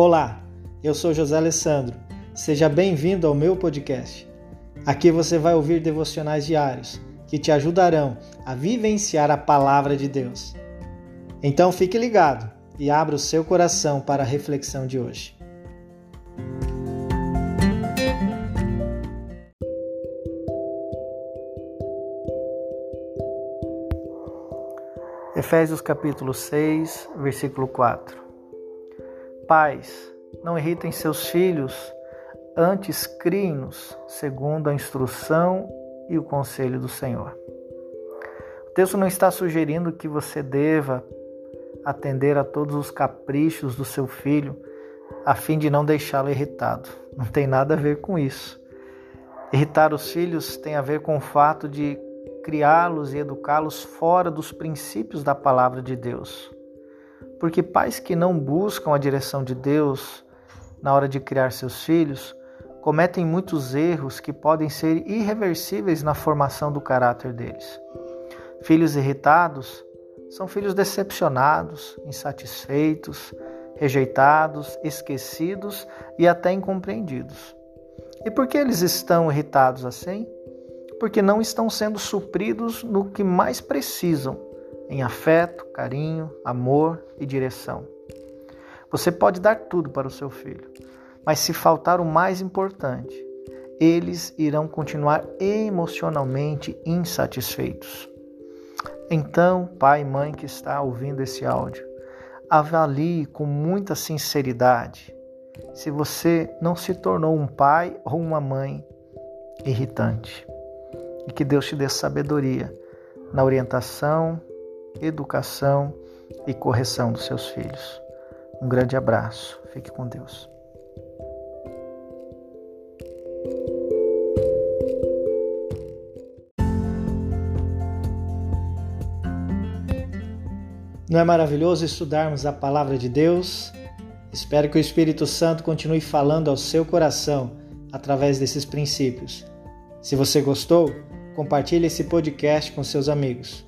Olá, eu sou José Alessandro. Seja bem-vindo ao meu podcast. Aqui você vai ouvir devocionais diários que te ajudarão a vivenciar a palavra de Deus. Então fique ligado e abra o seu coração para a reflexão de hoje. Efésios capítulo 6, versículo 4. Pais, não irritem seus filhos, antes criem-nos segundo a instrução e o conselho do Senhor. O texto não está sugerindo que você deva atender a todos os caprichos do seu filho a fim de não deixá-lo irritado. Não tem nada a ver com isso. Irritar os filhos tem a ver com o fato de criá-los e educá-los fora dos princípios da palavra de Deus. Porque pais que não buscam a direção de Deus na hora de criar seus filhos cometem muitos erros que podem ser irreversíveis na formação do caráter deles. Filhos irritados são filhos decepcionados, insatisfeitos, rejeitados, esquecidos e até incompreendidos. E por que eles estão irritados assim? porque não estão sendo supridos no que mais precisam, em afeto, carinho, amor e direção. Você pode dar tudo para o seu filho, mas se faltar o mais importante, eles irão continuar emocionalmente insatisfeitos. Então, pai e mãe que está ouvindo esse áudio, avalie com muita sinceridade se você não se tornou um pai ou uma mãe irritante e que Deus te dê sabedoria na orientação, educação e correção dos seus filhos. Um grande abraço. Fique com Deus. Não é maravilhoso estudarmos a palavra de Deus? Espero que o Espírito Santo continue falando ao seu coração através desses princípios. Se você gostou, compartilhe esse podcast com seus amigos.